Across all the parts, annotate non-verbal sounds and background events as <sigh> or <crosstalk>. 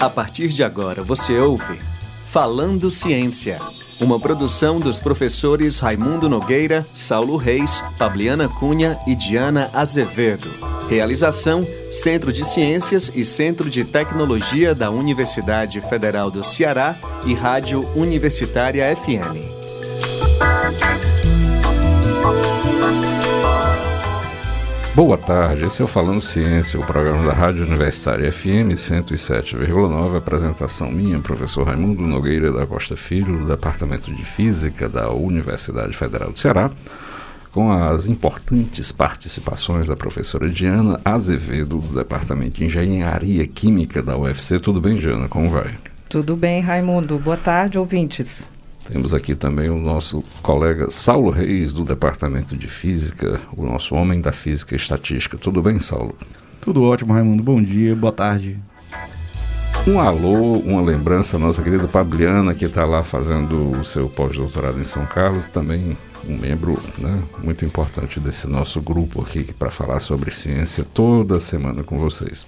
A partir de agora você ouve Falando Ciência, uma produção dos professores Raimundo Nogueira, Saulo Reis, Fabiana Cunha e Diana Azevedo. Realização: Centro de Ciências e Centro de Tecnologia da Universidade Federal do Ceará e Rádio Universitária FM. Boa tarde, esse é o Falando Ciência, o programa da Rádio Universitária FM 107,9, apresentação minha, professor Raimundo Nogueira da Costa Filho, do Departamento de Física da Universidade Federal do Ceará, com as importantes participações da professora Diana Azevedo, do Departamento de Engenharia Química da UFC. Tudo bem, Diana? Como vai? Tudo bem, Raimundo. Boa tarde, ouvintes. Temos aqui também o nosso colega Saulo Reis, do Departamento de Física, o nosso homem da física e estatística. Tudo bem, Saulo? Tudo ótimo, Raimundo. Bom dia, boa tarde. Um alô, uma lembrança à nossa querida Fabiana, que está lá fazendo o seu pós-doutorado em São Carlos, também um membro né, muito importante desse nosso grupo aqui para falar sobre ciência toda semana com vocês.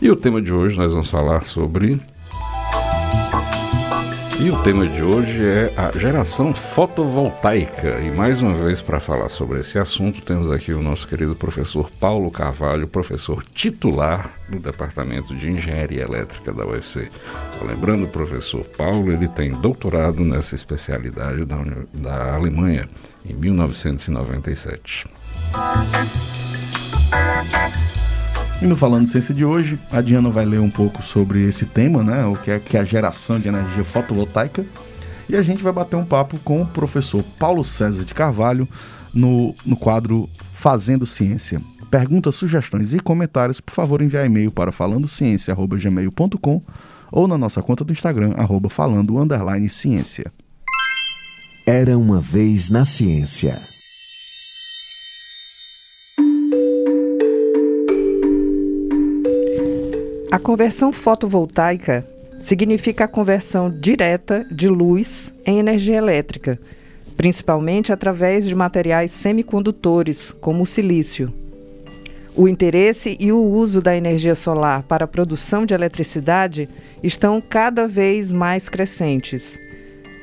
E o tema de hoje nós vamos falar sobre e o tema de hoje é a geração fotovoltaica. E mais uma vez, para falar sobre esse assunto, temos aqui o nosso querido professor Paulo Carvalho, professor titular do Departamento de Engenharia Elétrica da UFC. Lembrando, o professor Paulo, ele tem doutorado nessa especialidade da, da Alemanha em 1997. E no Falando Ciência de hoje, a Diana vai ler um pouco sobre esse tema, né? O que é, que é a geração de energia fotovoltaica. E a gente vai bater um papo com o professor Paulo César de Carvalho no, no quadro Fazendo Ciência. Perguntas, sugestões e comentários, por favor, enviar e-mail para falandociência.gmail.com ou na nossa conta do Instagram, arroba falando ciência. Era uma vez na ciência. A conversão fotovoltaica significa a conversão direta de luz em energia elétrica, principalmente através de materiais semicondutores, como o silício. O interesse e o uso da energia solar para a produção de eletricidade estão cada vez mais crescentes.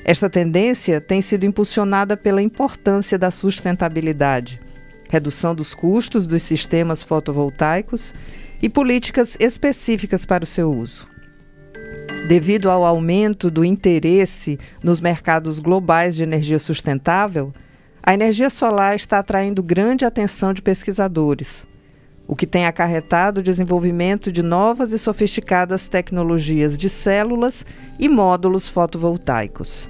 Esta tendência tem sido impulsionada pela importância da sustentabilidade, redução dos custos dos sistemas fotovoltaicos e políticas específicas para o seu uso. Devido ao aumento do interesse nos mercados globais de energia sustentável, a energia solar está atraindo grande atenção de pesquisadores, o que tem acarretado o desenvolvimento de novas e sofisticadas tecnologias de células e módulos fotovoltaicos.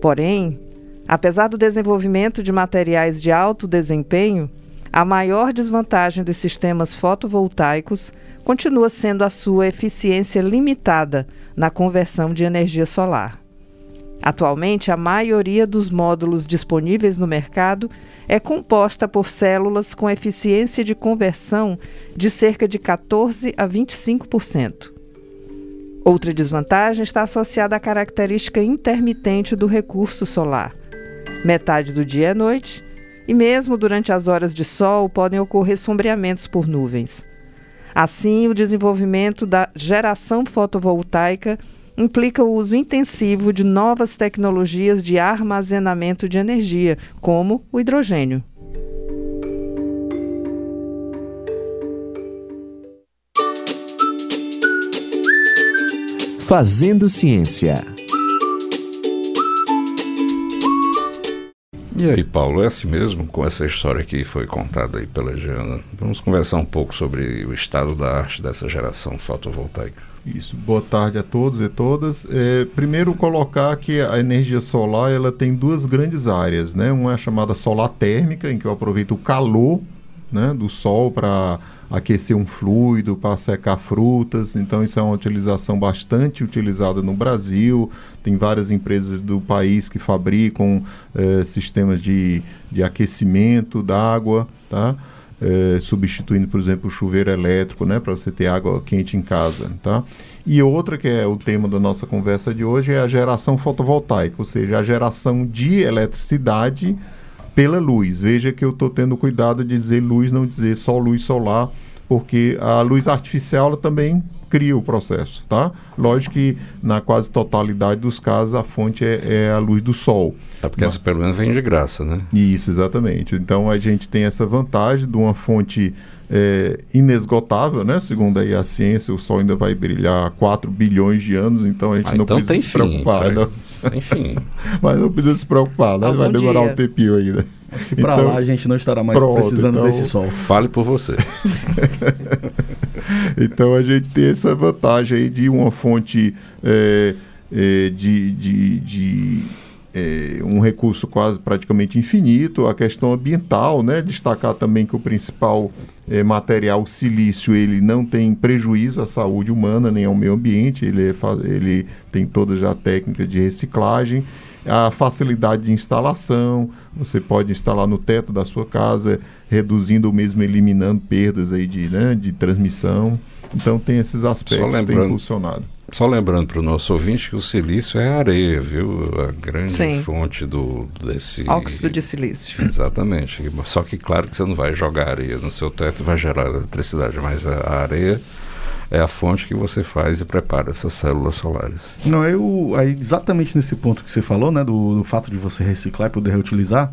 Porém, apesar do desenvolvimento de materiais de alto desempenho, a maior desvantagem dos sistemas fotovoltaicos continua sendo a sua eficiência limitada na conversão de energia solar. Atualmente, a maioria dos módulos disponíveis no mercado é composta por células com eficiência de conversão de cerca de 14 a 25%. Outra desvantagem está associada à característica intermitente do recurso solar. Metade do dia é noite e mesmo durante as horas de sol podem ocorrer sombreamentos por nuvens. Assim, o desenvolvimento da geração fotovoltaica implica o uso intensivo de novas tecnologias de armazenamento de energia, como o hidrogênio. Fazendo Ciência. E aí, Paulo, é assim mesmo, com essa história que foi contada aí pela Giana. Vamos conversar um pouco sobre o estado da arte dessa geração fotovoltaica. Isso, boa tarde a todos e todas. É, primeiro, colocar que a energia solar ela tem duas grandes áreas, né? Uma é chamada solar térmica, em que eu aproveito o calor né, do sol para aquecer um fluido, para secar frutas. Então, isso é uma utilização bastante utilizada no Brasil. Tem várias empresas do país que fabricam eh, sistemas de, de aquecimento da água. Tá? é, substituindo, por exemplo, o chuveiro elétrico, né, para você ter água quente em casa, tá? E outra que é o tema da nossa conversa de hoje é a geração fotovoltaica, ou seja, a geração de eletricidade pela luz. Veja que eu estou tendo cuidado de dizer luz, não dizer só luz solar, porque a luz artificial ela também cria o processo, tá? Lógico que na quase totalidade dos casos a fonte é, é a luz do sol. É porque Mas... essa pelo menos vem de graça, né? Isso, exatamente. Então a gente tem essa vantagem de uma fonte é, inesgotável, né? Segundo aí a ciência, o sol ainda vai brilhar 4 bilhões de anos, então a gente ah, não então precisa se preocupar. Fim, Enfim. <laughs> Mas não precisa se preocupar, né? vai demorar dia. um tempinho ainda. E para então, lá a gente não estará mais pronto, precisando então... desse sol. Fale por você. <laughs> então a gente tem essa vantagem aí de uma fonte é, é, de, de, de é, um recurso quase praticamente infinito, a questão ambiental, né? Destacar também que o principal é, material, silício, ele não tem prejuízo à saúde humana nem ao meio ambiente, ele, é, ele tem toda já a técnica de reciclagem, a facilidade de instalação, você pode instalar no teto da sua casa, reduzindo ou mesmo eliminando perdas aí de, né, de transmissão. Então tem esses aspectos que tem funcionado. Só lembrando para o nosso ouvinte que o silício é areia, viu? A grande Sim. fonte do, desse... Óxido de silício. Exatamente. Só que claro que você não vai jogar areia no seu teto e vai gerar eletricidade, mas a, a areia é a fonte que você faz e prepara essas células solares. Não, eu aí, exatamente nesse ponto que você falou, né, do, do fato de você reciclar e poder reutilizar,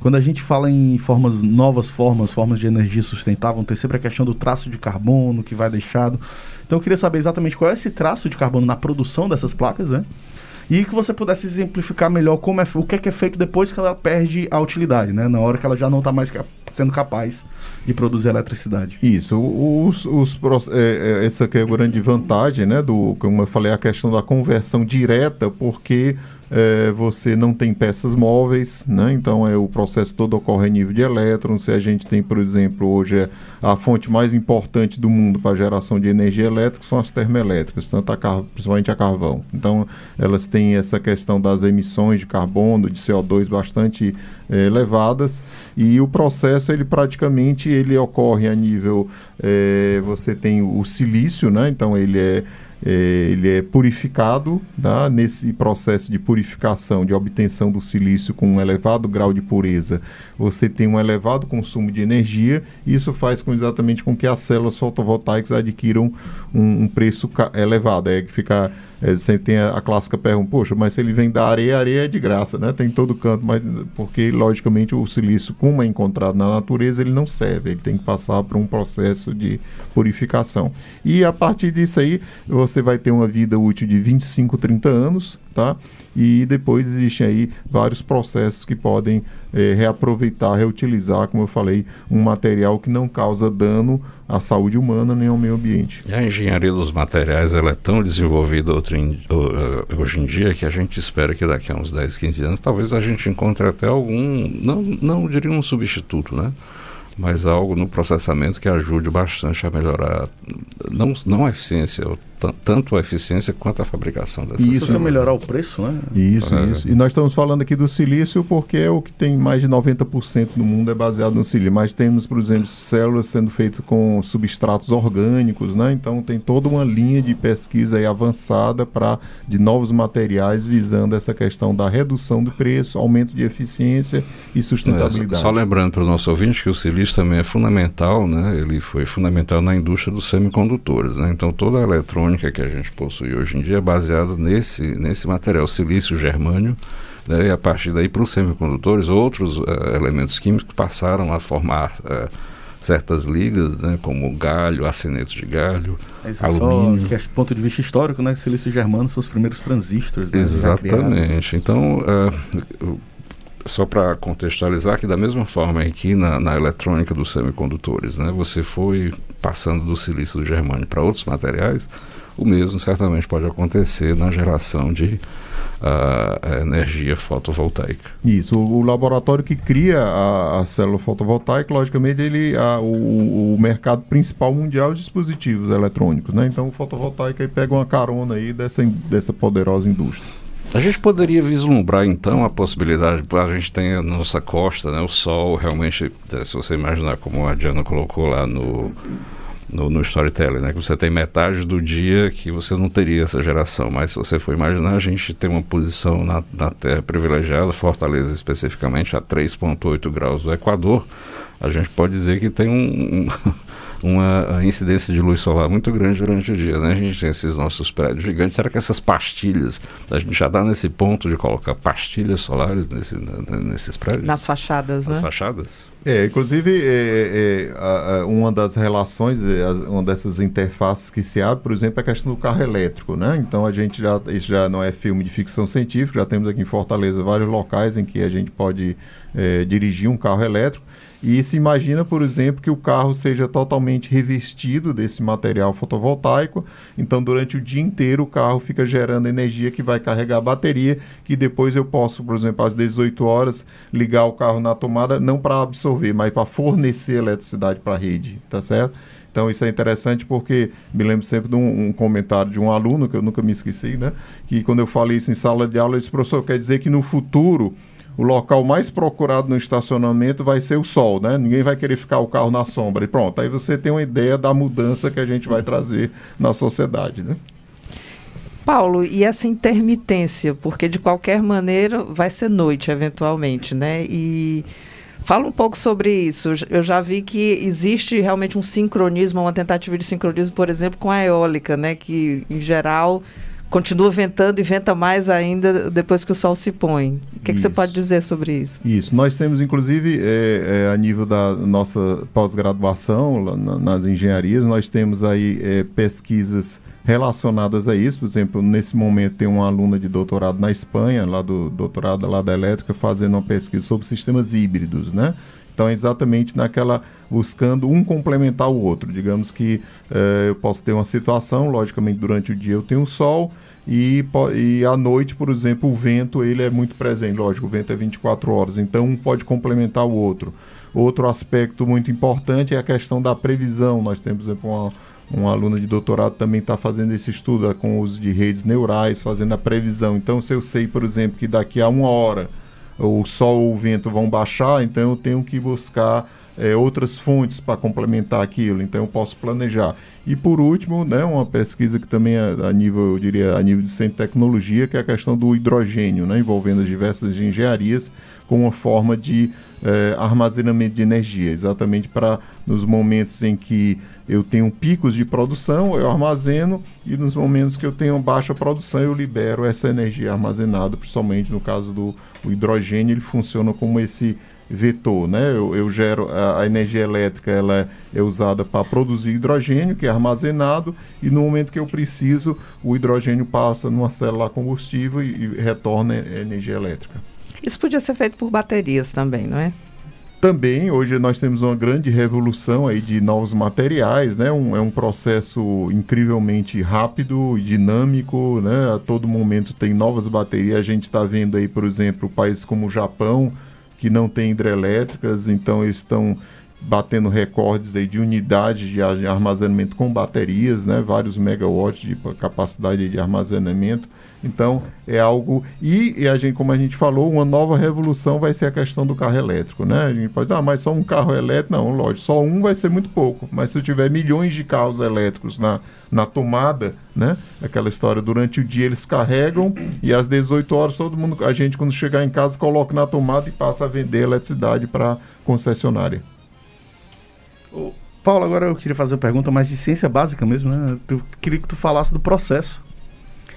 quando a gente fala em formas, novas formas, formas de energia sustentável, tem sempre a questão do traço de carbono que vai deixado. Então eu queria saber exatamente qual é esse traço de carbono na produção dessas placas, né? E que você pudesse exemplificar melhor como é, o que é, que é feito depois que ela perde a utilidade, né? Na hora que ela já não está mais sendo capaz de produzir eletricidade. Isso, os, os, é, é, essa que é a grande vantagem, né? Do, como eu falei, a questão da conversão direta, porque é, você não tem peças móveis, né? então é, o processo todo ocorre a nível de elétrons. Se a gente tem, por exemplo, hoje é a fonte mais importante do mundo para geração de energia elétrica são as termoelétricas, tanto a principalmente a carvão. Então, elas têm essa questão das emissões de carbono, de CO2 bastante é, elevadas e o processo ele praticamente ele ocorre a nível é, você tem o silício, né? Então ele é, ele é purificado tá? nesse processo de purificação, de obtenção do silício com um elevado grau de pureza. Você tem um elevado consumo de energia e isso faz com, exatamente com que as células fotovoltaicas adquiram um, um preço elevado. É que fica é, sempre tem a, a, clássica pergunta, poxa, mas se ele vem da areia, a areia é de graça, né? Tem todo canto, mas porque logicamente o silício, como é encontrado na natureza, ele não serve, ele tem que passar por um processo de purificação. E a partir disso aí, você vai ter uma vida útil de 25, 30 anos, tá? E depois existem aí vários processos que podem é, reaproveitar, reutilizar, como eu falei, um material que não causa dano à saúde humana nem ao meio ambiente. E a engenharia dos materiais ela é tão desenvolvida hoje em dia que a gente espera que daqui a uns 10, 15 anos talvez a gente encontre até algum, não, não diria um substituto, né? mas algo no processamento que ajude bastante a melhorar, não, não a eficiência, tanto a eficiência quanto a fabricação dessas Isso, se melhorar o preço, né? Isso, é. isso. E nós estamos falando aqui do silício porque é o que tem mais de 90% do mundo é baseado no silício. Mas temos, por exemplo, células sendo feitas com substratos orgânicos, né? Então tem toda uma linha de pesquisa aí avançada para de novos materiais visando essa questão da redução do preço, aumento de eficiência e sustentabilidade. É, só lembrando para o nosso ouvinte que o silício também é fundamental, né? Ele foi fundamental na indústria dos semicondutores, né? Então toda a eletrônica eletrônica que a gente possui hoje em dia é baseada nesse, nesse material, silício germânio, né, e a partir daí para os semicondutores, outros uh, elementos químicos passaram a formar uh, certas ligas, né, como galho, arseneto de galho, é alumínio. Só, que é ponto de vista histórico, né, silício germano são os primeiros transistores. Né, Exatamente. Então, uh, só para contextualizar que da mesma forma aqui na, na eletrônica dos semicondutores, né, você foi passando do silício do germânio para outros materiais, o mesmo certamente pode acontecer na geração de uh, energia fotovoltaica. Isso, o, o laboratório que cria a, a, célula fotovoltaica, logicamente, ele, a, o, o, mercado principal mundial de dispositivos eletrônicos, né? Então o fotovoltaico aí pega uma carona aí dessa, dessa poderosa indústria. A gente poderia vislumbrar então a possibilidade, a gente tem a nossa costa, né, o sol realmente, é, se você imaginar como a Diana colocou lá no, no, no storytelling, né, que você tem metade do dia que você não teria essa geração, mas se você for imaginar, a gente tem uma posição na, na Terra privilegiada, Fortaleza especificamente, a 3,8 graus do Equador, a gente pode dizer que tem um, um <laughs> uma incidência de luz solar muito grande durante o dia, né? A gente tem esses nossos prédios gigantes. Será que essas pastilhas, a gente já está nesse ponto de colocar pastilhas solares nesse, nesses prédios? Nas fachadas, Nas né? fachadas? É, inclusive, é, é, a, a, uma das relações, é, uma dessas interfaces que se abre, por exemplo, é a questão do carro elétrico, né? Então, a gente já, isso já não é filme de ficção científica, já temos aqui em Fortaleza vários locais em que a gente pode é, dirigir um carro elétrico. E se imagina, por exemplo, que o carro seja totalmente revestido desse material fotovoltaico. Então, durante o dia inteiro, o carro fica gerando energia que vai carregar a bateria, que depois eu posso, por exemplo, às 18 horas, ligar o carro na tomada, não para absorver, mas para fornecer eletricidade para a rede, tá certo? Então isso é interessante porque me lembro sempre de um, um, comentário de um aluno, que eu nunca me esqueci, né? Que quando eu falei isso em sala de aula, ele disse, professor, quer dizer que no futuro o local mais procurado no estacionamento vai ser o sol, né? Ninguém vai querer ficar o carro na sombra. E pronto, aí você tem uma ideia da mudança que a gente vai trazer na sociedade, né? Paulo, e essa intermitência, porque de qualquer maneira vai ser noite eventualmente, né? E fala um pouco sobre isso. Eu já vi que existe realmente um sincronismo, uma tentativa de sincronismo, por exemplo, com a eólica, né? Que em geral continua ventando e venta mais ainda depois que o sol se põe. O que, que você pode dizer sobre isso? Isso. Nós temos, inclusive, é, é, a nível da nossa pós-graduação na, nas engenharias, nós temos aí é, pesquisas relacionadas a isso. Por exemplo, nesse momento tem uma aluna de doutorado na Espanha, lá do doutorado lá da elétrica, fazendo uma pesquisa sobre sistemas híbridos, né? Então, é exatamente naquela buscando um complementar o outro. Digamos que eh, eu posso ter uma situação, logicamente durante o dia eu tenho sol e, e à noite, por exemplo, o vento ele é muito presente. Lógico, o vento é 24 horas, então um pode complementar o outro. Outro aspecto muito importante é a questão da previsão. Nós temos, por exemplo, uma, um aluno de doutorado também está fazendo esse estudo com o uso de redes neurais, fazendo a previsão. Então, se eu sei, por exemplo, que daqui a uma hora o sol ou o vento vão baixar, então eu tenho que buscar é, outras fontes para complementar aquilo, então eu posso planejar. E por último, né, uma pesquisa que também é a nível, eu diria, a nível de centro de tecnologia, que é a questão do hidrogênio, né, envolvendo as diversas engenharias com uma forma de é, armazenamento de energia, exatamente para nos momentos em que eu tenho picos de produção, eu armazeno, e nos momentos que eu tenho baixa produção, eu libero essa energia armazenada, principalmente no caso do hidrogênio, ele funciona como esse vetor, né? Eu, eu gero a, a, energia elétrica, ela é usada para produzir hidrogênio, que é armazenado, e no momento que eu preciso, o hidrogênio passa numa célula combustível e, e retorna energia elétrica. Isso podia ser feito por baterias também, não é? Também, hoje nós temos uma grande revolução aí de novos materiais, né? Um, é um processo incrivelmente rápido dinâmico, né? A todo momento tem novas baterias. A gente está vendo aí, por exemplo, países como o Japão, que não tem hidrelétricas, então eles estão batendo recordes aí de unidades de armazenamento com baterias, né? Vários megawatts de capacidade de armazenamento. Então, é algo. E, e, a gente, como a gente falou, uma nova revolução vai ser a questão do carro elétrico, né? A gente pode dizer, ah, mas só um carro elétrico? Não, lógico, só um vai ser muito pouco. Mas se eu tiver milhões de carros elétricos na, na tomada, né? Aquela história, durante o dia eles carregam e às 18 horas todo mundo, a gente, quando chegar em casa, coloca na tomada e passa a vender eletricidade para concessionária. Paulo, agora eu queria fazer uma pergunta mais de ciência básica mesmo, né? Eu queria que tu falasse do processo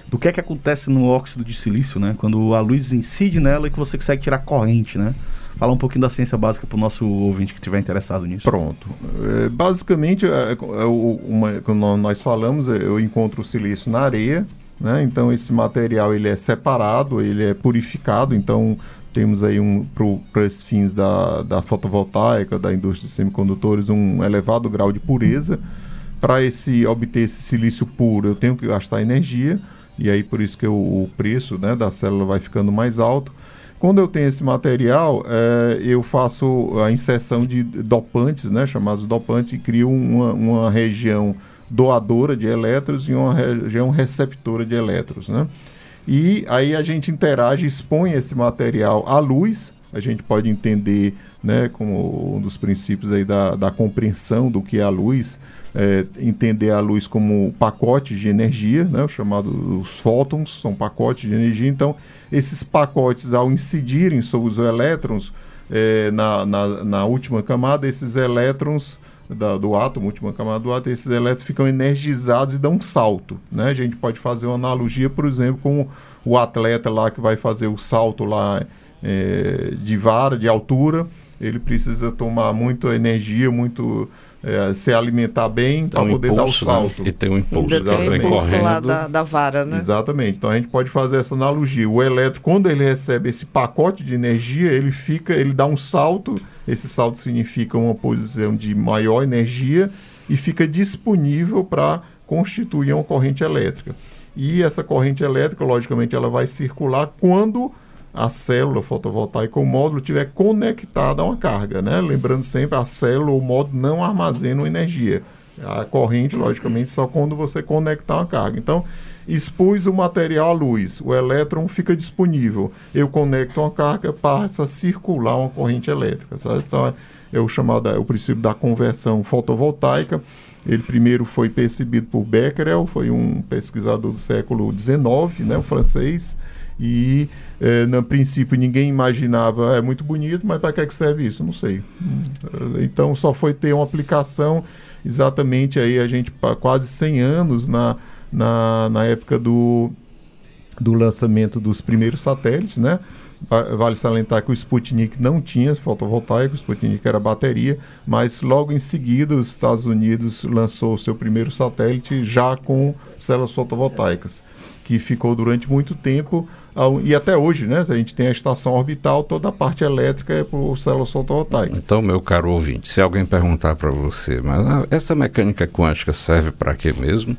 do que é que acontece no óxido de silício, né? Quando a luz incide nela e que você consegue tirar corrente, né? Falar um pouquinho da ciência básica para o nosso ouvinte que estiver interessado nisso. Pronto. É, basicamente, é, é, uma, nós falamos, é, eu encontro o silício na areia, né? Então esse material ele é separado, ele é purificado, então temos aí um para esses fins da, da fotovoltaica, da indústria de semicondutores, um elevado grau de pureza. Para esse obter esse silício puro, eu tenho que gastar energia e aí por isso que o, o preço né, da célula vai ficando mais alto. Quando eu tenho esse material, é, eu faço a inserção de dopantes, né, chamados dopantes, e crio uma, uma região doadora de elétrons e uma região receptora de elétrons. Né? E aí a gente interage, expõe esse material à luz, a gente pode entender né, como um dos princípios aí da, da compreensão do que é a luz, é, entender a luz como pacote de energia, né, o chamado os fótons, são pacotes de energia. Então, esses pacotes, ao incidirem sobre os elétrons é, na, na, na, última camada, esses elétrons da, do átomo, última camada do átomo, esses elétrons ficam energizados e dão um salto. Né? A gente pode fazer uma analogia, por exemplo, com o atleta lá que vai fazer o salto lá é, de vara, de altura, ele precisa tomar muita energia, muito é, se alimentar bem para um poder impulso, dar o né? salto. Né? E tem um impulso, Ainda tem um impulso correndo. lá da, da vara, né? Exatamente. Então a gente pode fazer essa analogia. O elétron, quando ele recebe esse pacote de energia, ele fica, ele dá um salto. Esse salto significa uma posição de maior energia e fica disponível para constituir uma corrente elétrica. E essa corrente elétrica, logicamente, ela vai circular quando a célula fotovoltaica, o módulo estiver conectado a uma carga, né? Lembrando sempre, a célula ou o módulo não armazena energia. A corrente, logicamente, só quando você conectar uma carga. Então, expus o material à luz, o elétron fica disponível. Eu conecto uma carga, passa a circular uma corrente elétrica. Esse é o chamado é o princípio da conversão fotovoltaica. Ele primeiro foi percebido por Becquerel, foi um pesquisador do século XIX, né, o francês e é, no princípio ninguém imaginava, é muito bonito, mas para que, é que serve isso? Não sei. Então só foi ter uma aplicação exatamente aí a gente quase 100 anos na, na, na época do, do lançamento dos primeiros satélites, né? Vale salientar que o Sputnik não tinha fotovoltaico, o Sputnik era bateria, mas logo em seguida os Estados Unidos lançou o seu primeiro satélite já com células fotovoltaicas, que ficou durante muito tempo e até hoje, né? A gente tem a estação orbital, toda a parte elétrica é por célula fotovoltaica. Então, meu caro ouvinte, se alguém perguntar para você, mas ah, essa mecânica quântica serve para quê mesmo?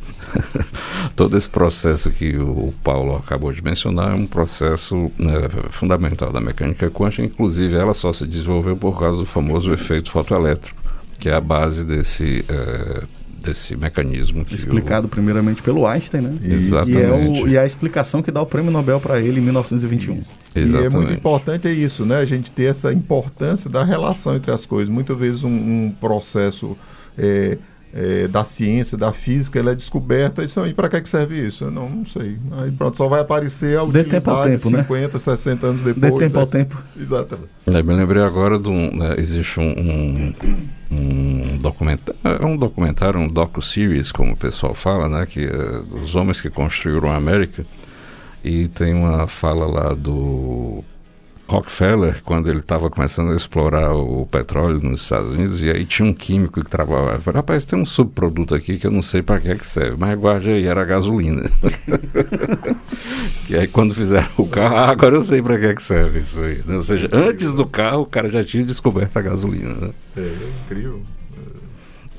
<laughs> Todo esse processo que o Paulo acabou de mencionar é um processo né, fundamental da mecânica quântica, inclusive ela só se desenvolveu por causa do famoso efeito fotoelétrico, que é a base desse eh, desse mecanismo. Explicado primeiramente pelo Einstein, né? Exatamente. E, é o, e é a explicação que dá o prêmio Nobel para ele em 1921. Exatamente. E é muito importante é isso, né? A gente ter essa importância da relação entre as coisas. Muitas vezes um, um processo é, é, da ciência, da física, ela é descoberta. Isso aí, para que, que serve isso? Eu não, não sei. Aí pronto, só vai aparecer a utilidade tempo ao tempo, 50, né? 60 anos depois. Dê tempo né? ao tempo. Exatamente. Eu me lembrei agora de um. Né, existe um, um, um documentário, é um documentário, um docu-series, como o pessoal fala, né? Que é dos homens que construíram a América. E tem uma fala lá do Rockefeller, quando ele estava começando a explorar o petróleo nos Estados Unidos, e aí tinha um químico que trabalhava. Falei, rapaz, tem um subproduto aqui que eu não sei para que é que serve, mas guarde aí, era gasolina. <laughs> e aí quando fizeram o carro, ah, agora eu sei para que é que serve isso aí. Ou seja, antes do carro, o cara já tinha descoberto a gasolina. Né? É, incrível.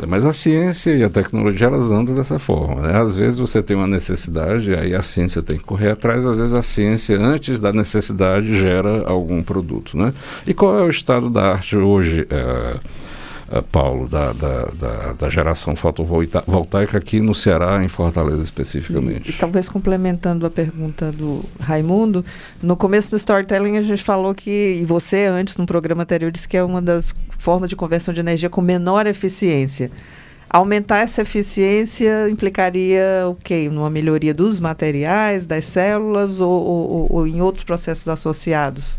Mas a ciência e a tecnologia elas andam dessa forma. Né? Às vezes você tem uma necessidade, aí a ciência tem que correr atrás. Às vezes a ciência, antes da necessidade, gera algum produto. Né? E qual é o estado da arte hoje? É, Paulo, da, da, da, da, geração fotovoltaica aqui no Ceará, em Fortaleza especificamente. E, e, talvez complementando a pergunta do Raimundo, no começo do storytelling a gente falou que, e você antes no programa anterior disse que é uma das formas de conversão de energia com menor eficiência. Aumentar essa eficiência implicaria o quê? Numa melhoria dos materiais, das células ou, ou, ou em outros processos associados?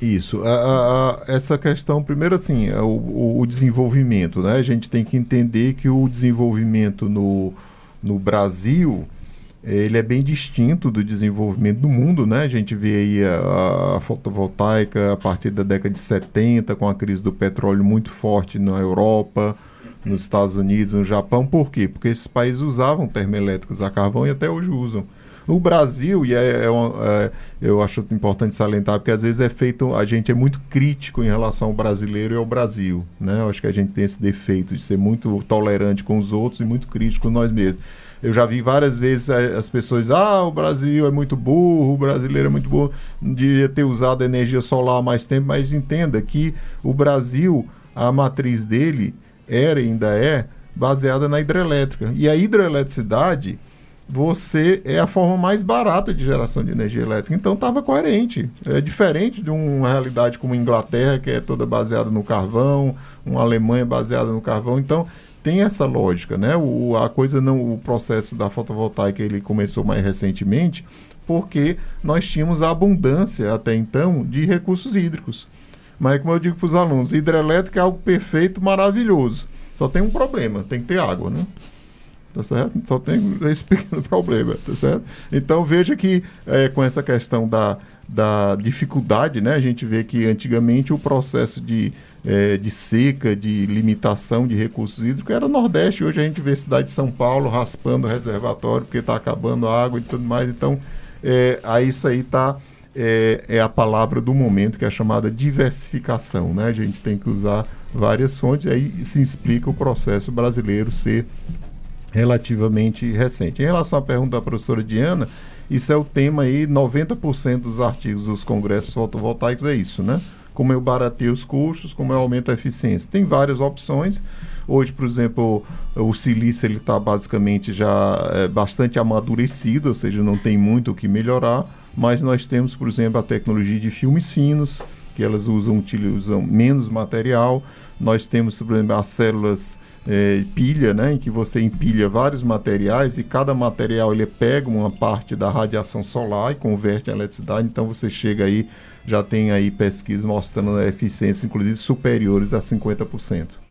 Isso. A, a, essa questão, primeiro assim, é o, o, desenvolvimento, né? A gente tem que entender que o desenvolvimento no, no Brasil, ele é bem distinto do desenvolvimento do mundo, né? A gente vê aí a, a, fotovoltaica a partir da década de 70, com a crise do petróleo muito forte na Europa, nos Estados Unidos, no Japão. Por quê? Porque esses países usavam termoelétricos a carvão e até hoje usam. No Brasil, e é, é, é, eu acho importante salientar, porque às vezes é feito, a gente é muito crítico em relação ao brasileiro e ao Brasil. Né? Eu acho que a gente tem esse defeito de ser muito tolerante com os outros e muito crítico com nós mesmos. Eu já vi várias vezes as pessoas, ah, o Brasil é muito burro, o brasileiro é muito burro, devia ter usado energia solar há mais tempo, mas entenda que o Brasil, a matriz dele era e ainda é baseada na hidrelétrica. E a hidroeletricidade, você é a forma mais barata de geração de energia elétrica. Então estava coerente. É diferente de uma realidade como a Inglaterra, que é toda baseada no carvão, uma Alemanha baseada no carvão. Então tem essa lógica, né? O, a coisa não, o processo da fotovoltaica ele começou mais recentemente, porque nós tínhamos a abundância até então de recursos hídricos. Mas como eu digo para os alunos, hidrelétrica é algo perfeito, maravilhoso. Só tem um problema, tem que ter água, né? Tá certo? Só tem esse <laughs> pequeno problema, tá certo? Então veja que é, com essa questão da, da dificuldade, né? A gente vê que antigamente o processo de, é, de seca, de limitação de recursos hídricos era Nordeste. Hoje a gente vê a cidade de São Paulo raspando o reservatório porque está acabando a água e tudo mais. Então, é, isso aí está é, é, a palavra do momento, que é chamada diversificação. Né? A gente tem que usar várias fontes, e aí se explica o processo brasileiro ser relativamente recente. Em relação à pergunta da professora Diana, isso é o tema aí, 90% dos artigos dos congressos fotovoltaicos é isso, né? Como eu barateio os custos, como eu aumento a eficiência. Tem várias opções. Hoje, por exemplo, o silício ele está basicamente já é, bastante amadurecido, ou seja, não tem muito o que melhorar. Mas nós temos, por exemplo, a tecnologia de filmes finos, que elas usam, utilizam menos material. Nós temos, por exemplo, as células é, pilha, né, em que você empilha vários materiais e cada material ele pega uma parte da radiação solar e converte em eletricidade. Então você chega aí, já tem aí pesquisas mostrando eficiência, inclusive superiores a 50%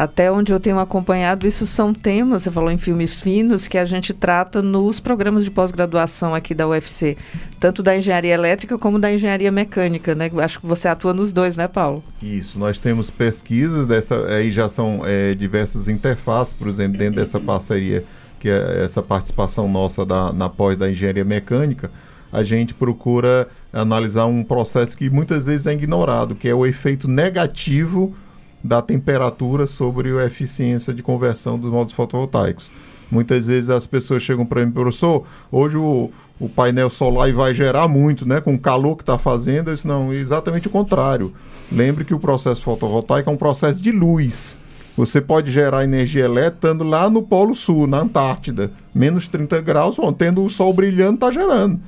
até onde eu tenho acompanhado, isso são temas, você falou em filmes finos, que a gente trata nos programas de pós-graduação aqui da UFC, tanto da engenharia elétrica como da engenharia mecânica, né? Acho que você atua nos dois, né, Paulo? Isso, nós temos pesquisas, dessa, aí já são é, diversas interfaces, por exemplo, dentro dessa parceria, que é essa participação nossa da, na pós da engenharia mecânica, a gente procura analisar um processo que muitas vezes é ignorado, que é o efeito negativo da temperatura sobre a eficiência de conversão dos módulos fotovoltaicos. Muitas vezes as pessoas chegam para mim, professor, hoje o, o painel solar vai gerar muito, né? Com o calor que está fazendo. Disse, não, exatamente o contrário. Lembre que o processo fotovoltaico é um processo de luz. Você pode gerar energia elétrica estando lá no Polo Sul, na Antártida, menos 30 graus, bom, tendo o sol brilhando, está gerando.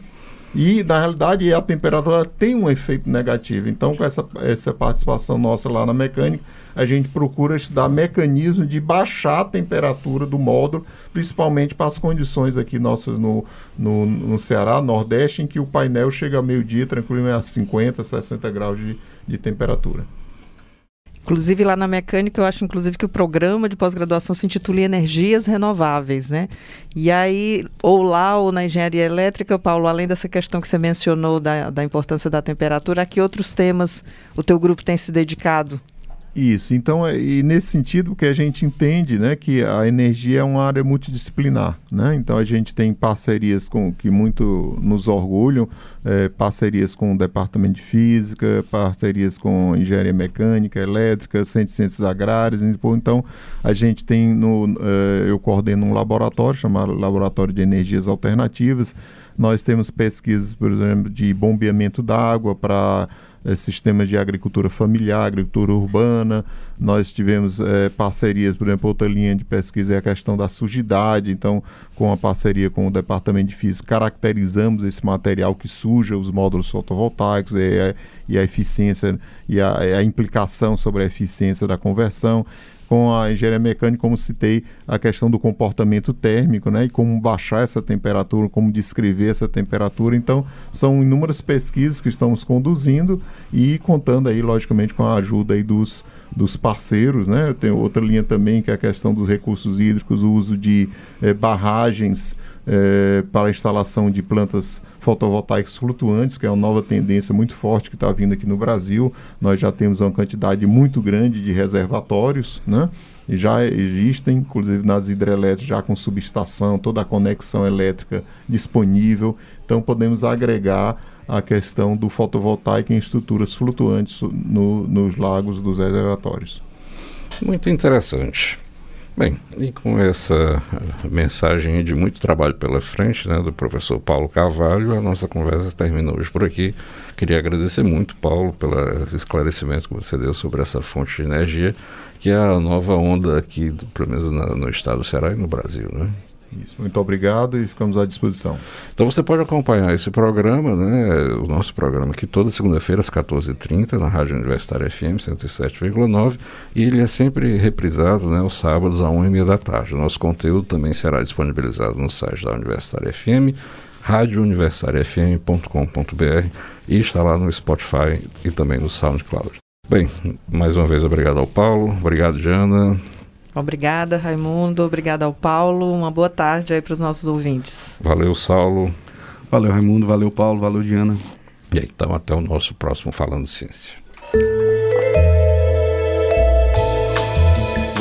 E, na realidade, a temperatura tem um efeito negativo. Então, com essa, essa participação nossa lá na mecânica, a gente procura estudar mecanismos de baixar a temperatura do módulo, principalmente para as condições aqui nossas no, no, no Ceará, Nordeste, em que o painel chega a meio-dia, tranquilamente a 50, 60 graus de, de temperatura. Inclusive lá na mecânica, eu acho inclusive que o programa de pós-graduação se intitula Energias Renováveis, né? E aí, ou lá ou na engenharia elétrica, Paulo, além dessa questão que você mencionou da, da importância da temperatura, a que outros temas o teu grupo tem se dedicado? Isso, então, é, e nesse sentido que a gente entende né, que a energia é uma área multidisciplinar. Né? Então a gente tem parcerias com que muito nos orgulham, é, parcerias com o Departamento de Física, parcerias com Engenharia Mecânica, Elétrica, Centro de Ciências Agrárias. Então a gente tem, no, é, eu coordeno um laboratório chamado Laboratório de Energias Alternativas. Nós temos pesquisas, por exemplo, de bombeamento d'água para é, sistemas de agricultura familiar, agricultura urbana. Nós tivemos é, parcerias, por exemplo, outra linha de pesquisa é a questão da sujidade. Então, com a parceria com o Departamento de Física, caracterizamos esse material que suja os módulos fotovoltaicos e a, e a eficiência e a, a implicação sobre a eficiência da conversão com a engenharia mecânica, como citei, a questão do comportamento térmico, né, e como baixar essa temperatura, como descrever essa temperatura. Então, são inúmeras pesquisas que estamos conduzindo e contando aí, logicamente, com a ajuda aí dos, dos parceiros, né? Tem outra linha também que é a questão dos recursos hídricos, o uso de eh, barragens é, para instalação de plantas fotovoltaicas flutuantes, que é uma nova tendência muito forte que está vindo aqui no Brasil. Nós já temos uma quantidade muito grande de reservatórios, né? E já existem, inclusive nas hidrelétricas, já com subestação, toda a conexão elétrica disponível. Então podemos agregar a questão do fotovoltaico em estruturas flutuantes no, nos lagos dos reservatórios. Muito interessante. Bem, e com essa mensagem de muito trabalho pela frente, né, do professor Paulo Carvalho, a nossa conversa termina hoje por aqui. Queria agradecer muito, Paulo, pelo esclarecimento que você deu sobre essa fonte de energia, que é a nova onda aqui, pelo menos na, no estado do Ceará e no Brasil, né? Isso. Muito obrigado e ficamos à disposição. Então você pode acompanhar esse programa, né, o nosso programa aqui toda segunda-feira às 14h30 na Rádio Universitária FM 107,9 e ele é sempre reprisado né, aos sábados às 1h30 da tarde. O nosso conteúdo também será disponibilizado no site da Universitária FM radiouniversitariafm.com.br e está lá no Spotify e também no SoundCloud. Bem, mais uma vez obrigado ao Paulo, obrigado Jana. Obrigada, Raimundo, obrigada ao Paulo. Uma boa tarde aí para os nossos ouvintes. Valeu, Saulo. Valeu, Raimundo, valeu, Paulo, valeu, Diana. E aí, então até o nosso próximo Falando Ciência.